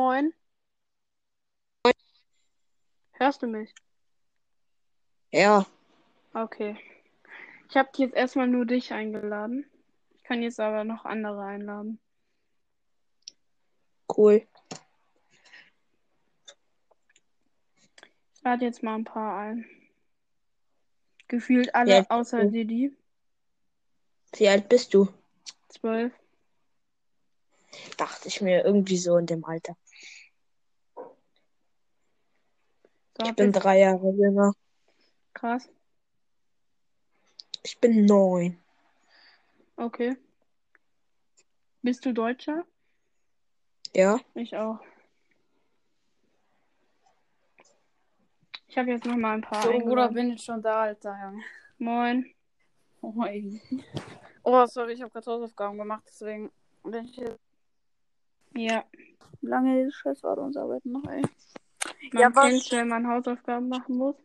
Moin. Hörst du mich? Ja, Okay. Ich habe jetzt erstmal nur dich eingeladen. Ich kann jetzt aber noch andere einladen. cool. Ich lade jetzt mal ein paar ein. Gefühlt alle außer du. Didi. Wie alt bist du? Zwölf. Dachte ich mir irgendwie so in dem Alter. So, Ich bin jetzt- drei Jahre jünger. krass. Ich bin neun. Okay. Bist du Deutscher? Ja? Ich auch. Ich habe jetzt noch mal ein paar So, Bruder, bin ich schon da, Alter, Junge. Moin. Moin. Oh, sorry, ich habe gerade Hausaufgaben gemacht, deswegen bin ich jetzt Ja, lange die Scheißwartungsarbeiten noch, ey. Man Ja, was- kennt's, wenn man Hausaufgaben machen muss.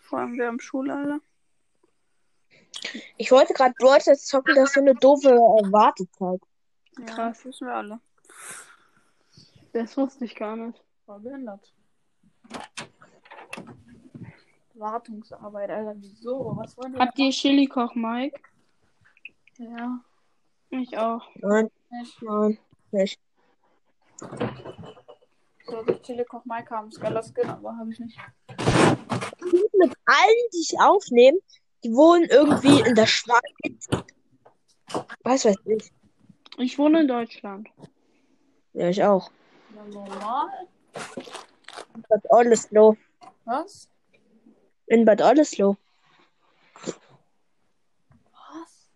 Vor allem wir haben Schule, Alter. Ich wollte gerade Brawl zocken, das ist so eine doofe Wartezeit. Ja, Krass. Das wissen wir alle. Das wusste ich gar nicht. War behindert. Wartungsarbeit, Alter, wieso? Was wollen die? Habt ihr Chili-Koch, Mike? Ja, Ich auch. Nein, nicht. nein, nicht. So, das Chili Koch Mike haben, Skylar Skin, aber habe ich nicht. Mit allen, die ich aufnehme, die wohnen irgendwie in der Schweiz. Was weiß ich. Ich wohne in Deutschland. Ja, ich auch. Ja, normal. Bad Oldesloe. Was? In Bad Oldesloe. Was?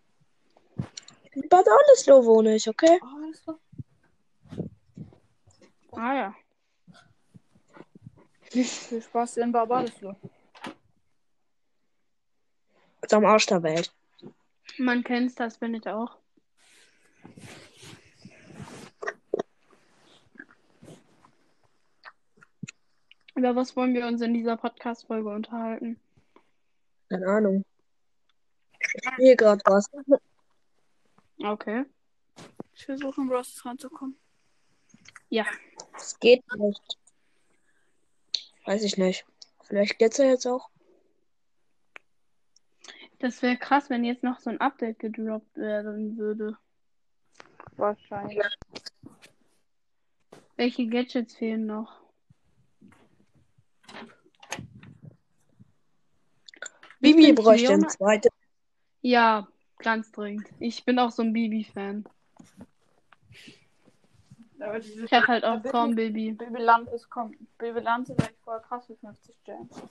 In Bad Oldesloe wohne ich, okay? Oh. Ah ja. Viel Spaß in Barbadeslo. Ist am Arsch der Welt. Man kennt's, das bin ich auch. Über was wollen wir uns in dieser Podcast-Folge unterhalten? Keine Ahnung. Ich spiele gerade was. Okay. Ich versuche in Bros ranzukommen. Ja. Es geht nicht. Weiß ich nicht. Vielleicht geht's ja jetzt auch. Das wäre krass, wenn jetzt noch so ein Update gedroppt werden würde. Wahrscheinlich. Welche Gadgets fehlen noch? Bibi bräuchte ein zweites. Ja, ganz dringend. Ich bin auch so ein Bibi-Fan. Aber diese Ich habe halt auch kaum Bibi. Babyland ist kommt. Babyland ist echt voll krass für 50 Gems.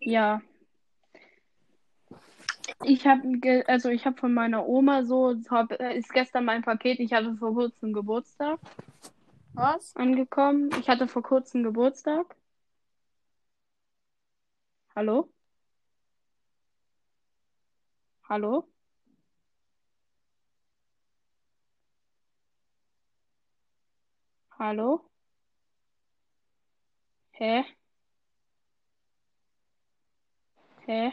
Ja. Ich habe also ich habe von meiner Oma so hab, ist gestern mein Paket. Ich hatte vor kurzem Geburtstag Was? angekommen. Ich hatte vor kurzem Geburtstag. Hallo? Hallo? Hallo? Hä? Hä?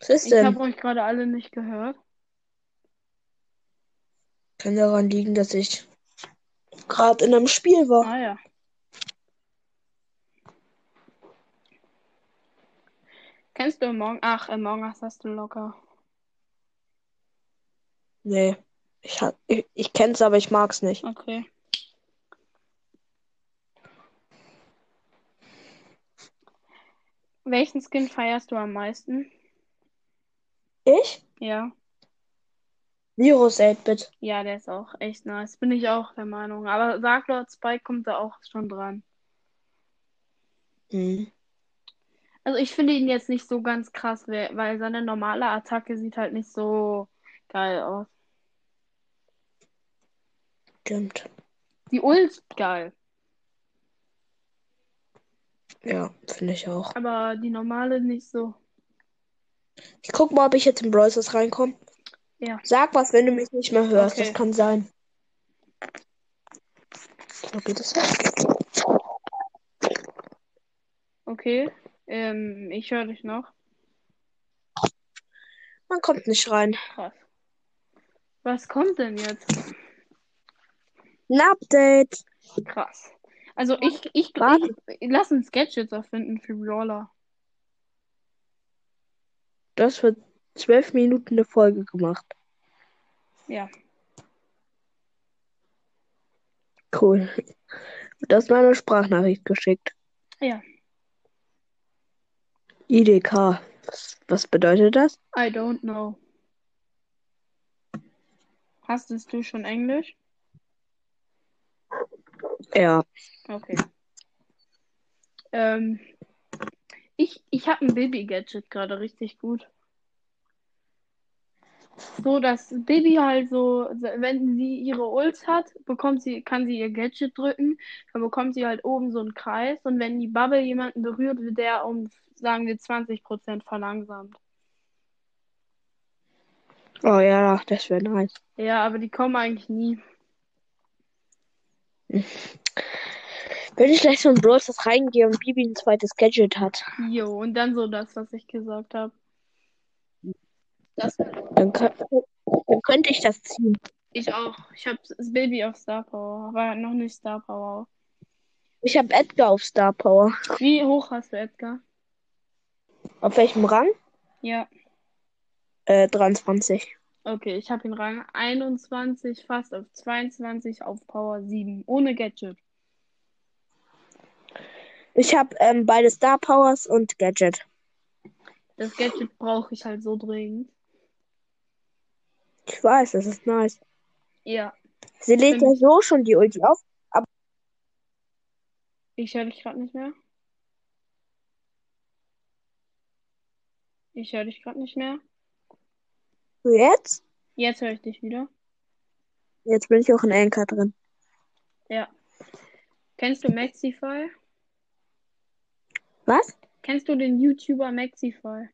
Was ist Ich denn? habe euch gerade alle nicht gehört. Kann daran liegen, dass ich gerade in einem Spiel war. Ah ja. Kennst du Among Ach, Among Us hast du locker. Nee. Ich, ich, ich kenn's, aber ich mag's nicht. Okay. Welchen Skin feierst du am meisten? Ich? Ja. Virus 8-Bit. Ja, der ist auch echt nice. Bin ich auch der Meinung. Aber Dark Lord Spike kommt da auch schon dran. Hm. Also ich finde ihn jetzt nicht so ganz krass, weil seine normale Attacke sieht halt nicht so geil aus. Stimmt. Die Ult geil, Ja, finde ich auch. aber die normale nicht so. Ich guck mal, ob ich jetzt in Brawl Stars reinkomme. Ja. Sag was, wenn du mich nicht mehr hörst. Okay. Das kann sein. Es her? Okay. Ähm, ich höre dich noch. Man kommt nicht rein. Krass. Was kommt denn jetzt? Ein Update. Krass. Also ich, ich, Warte. ich lass uns Gadgets erfinden für Brawler. Das wird zwölf Minuten eine Folge gemacht. Ja. Cool. Du hast mir eine Sprachnachricht geschickt. Ja. IDK. Was, was bedeutet das? I don't know. Hast du schon Englisch? Ja. Okay. Ähm, ich ich habe ein Baby-Gadget gerade richtig gut. So, dass Baby halt so, wenn sie ihre Ults hat, bekommt sie, kann sie ihr Gadget drücken, dann bekommt sie halt oben so einen Kreis und wenn die Bubble jemanden berührt, wird der um, sagen wir, 20% verlangsamt. Oh ja, das wäre nice. Ja, aber die kommen eigentlich nie. Wenn ich gleich so in Brawl Stars reingehe und Bibi ein zweites Gadget hat, Jo, und dann so das, was ich gesagt habe. Das dann, kö- dann könnte ich das ziehen. ich auch. Ich habe das Baby auf Star Power, aber noch nicht Star Power. Ich habe Edgar auf Star Power. Wie hoch hast du Edgar? Auf welchem Rang? Ja. Äh, 23. Okay, ich habe ihn Rang 21, fast auf 22, auf Power 7. Ohne Gadget. Ich habe ähm, beide Star Powers und Gadget. Das Gadget brauche ich halt so dringend. Ich weiß, das ist nice. Ja, Sie lädt ja so schon die Ulti auf. ich höre dich gerade nicht mehr. Ich höre dich gerade nicht mehr. So jetzt? Jetzt höre ich dich wieder. Jetzt bin ich auch in Anchor drin. Ja. Kennst du Maxify? Was? Kennst du den YouTuber Maxify?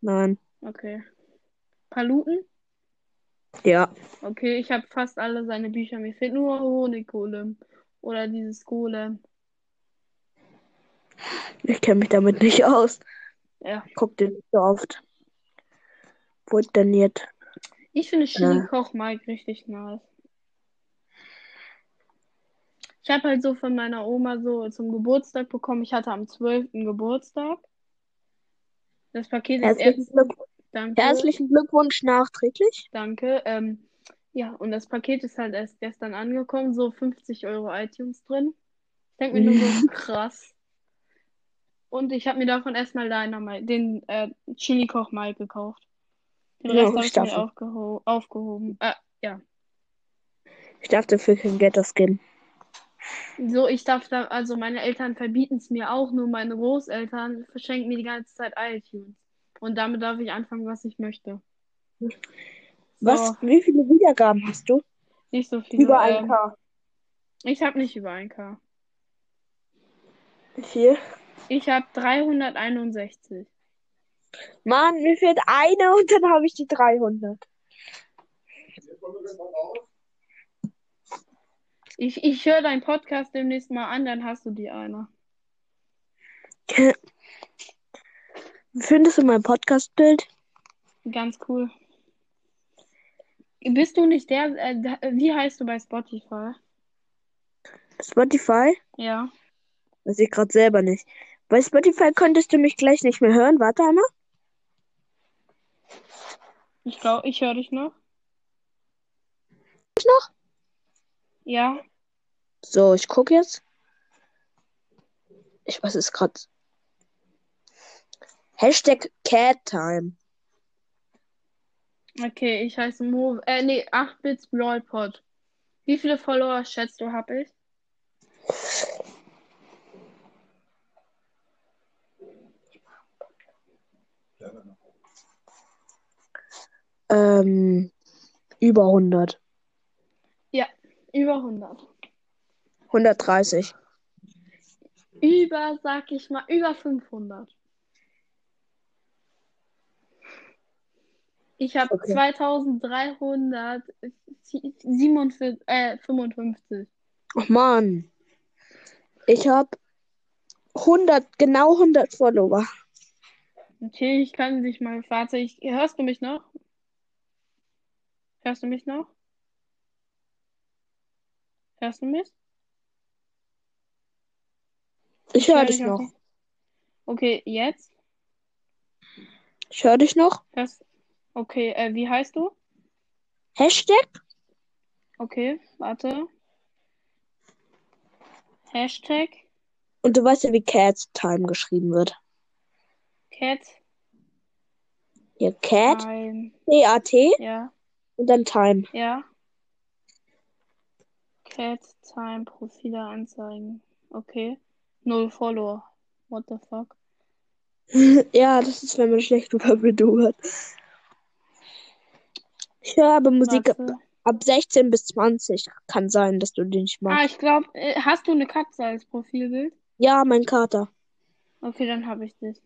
Nein. Okay. Paluten? Ja. Okay, ich habe fast alle seine Bücher. Mir fehlt nur Honigkolem. Oder dieses Golem. Ich kenne mich damit nicht aus. Ja. Guck den nicht so oft. Wurde trainiert. Ich finde Chili Ja. Koch Mike richtig nice. Ich habe halt so von meiner Oma so zum Geburtstag bekommen. Ich hatte am 12. Geburtstag. Das Paket ist Herzlichen, erst. Danke. Herzlichen Glückwunsch nachträglich. Danke. Ähm, ja, und das Paket ist halt erst gestern angekommen. So 50 Euro iTunes drin. Ich denke mir nur so krass. Und ich habe mir davon erstmal Dynamite, den äh, Chili Koch Mike gekauft. Den Ja, Rest habe ich mir aufgehoben. Äh, ja. Ich darf dafür kein Geld ausgeben. So, ich darf da, also meine Eltern verbieten es mir auch, nur meine Großeltern verschenken mir die ganze Zeit iTunes. Und damit darf ich anfangen, was ich möchte. So, Was? Wie viele Wiedergaben hast du? nicht so viele. Über ähm, 1K. ich habe nicht über 1K. Wie viel? Ich habe 361. Mann, mir fehlt eine und dann habe ich die 300. Ich, ich höre deinen Podcast demnächst mal an, dann hast du die eine. Findest du mein Podcast-Bild? Ganz cool. Bist du nicht der, äh, wie heißt du bei Spotify? Spotify? Ja. Weiß ich gerade selber nicht. Bei Spotify könntest du mich gleich nicht mehr hören. Warte einmal. Ich glaube, ich höre dich noch. Ich noch? Ja. So, ich gucke jetzt. Ich weiß es gerade. Hashtag CatTime. Okay, ich heiße Mo. Äh, nee, 8-Bits Brawl Pod. Wie viele Follower schätzt du, hab ich? Ähm, über 100. Über 100. 130. Über, sag ich mal, über 500. Ich habe Okay. 2347, äh, 55. Ach man. Ich habe 100, genau 100 Follower. Okay, ich kann dich mal, warte, ich, hörst du mich noch? Hörst du mich noch? Hörst du mich? Ich höre hör dich noch. Okay, jetzt? Ich höre dich noch. Hörst... Okay, äh, wie heißt du? Hashtag? Okay, warte. Hashtag Und du weißt ja, wie Cat Time geschrieben wird. Cat Ja, Cat. C-A-T Ja, und dann Time. ja. Cat Time Profile anzeigen. Okay. Null Follower. What the fuck? ja, das ist, wenn man schlecht über Bedu hat. Ich höre aber Musik Warte. ab 16 bis 20. Kann sein, dass du den nicht Ah, magst. ich glaube, hast du eine Katze als Profilbild? Ja, mein Kater. Okay, dann habe ich dich.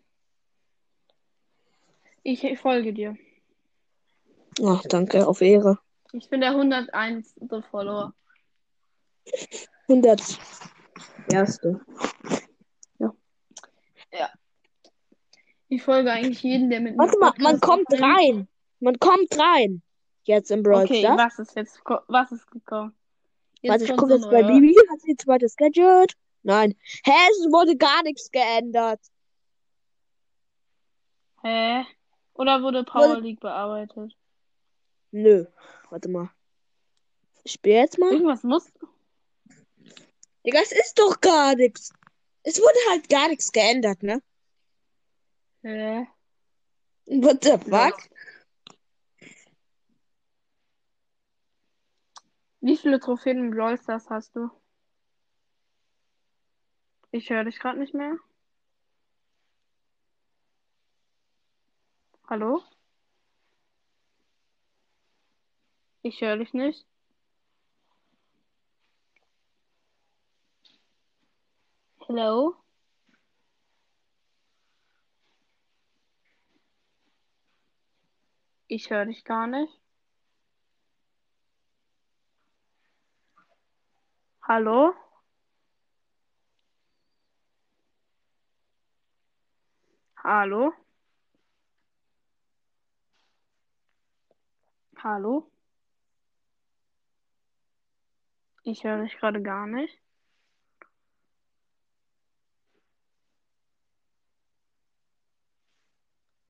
Ich, ich folge dir. Ach, danke, auf Ehre. Ich bin der 101. Follower. 100. Erste. Ich folge eigentlich jeden, der mit Warte mal, man kommt rein. Man kommt rein. Jetzt im Brawl Okay, Stars. was ist jetzt was ist gekommen? Warte, ich kommt gucke jetzt bei Bibi. Hat sie ein zweites Gadget? Nein. Hä, es wurde gar nichts geändert. Hä? Oder wurde Power Wurde- League bearbeitet? Nö. Warte mal. Ich spiele jetzt mal. Irgendwas muss. Digga, es ist doch gar nichts. Es wurde halt gar nichts geändert, ne? Hä? What the fuck? Wie viele Trophäen im Brawl Stars hast du? Ich höre dich gerade nicht mehr. Hallo? Ich höre dich nicht. Hello? Ich höre dich gar nicht. Hallo? Hallo? Hallo? Ich höre dich gerade gar nicht.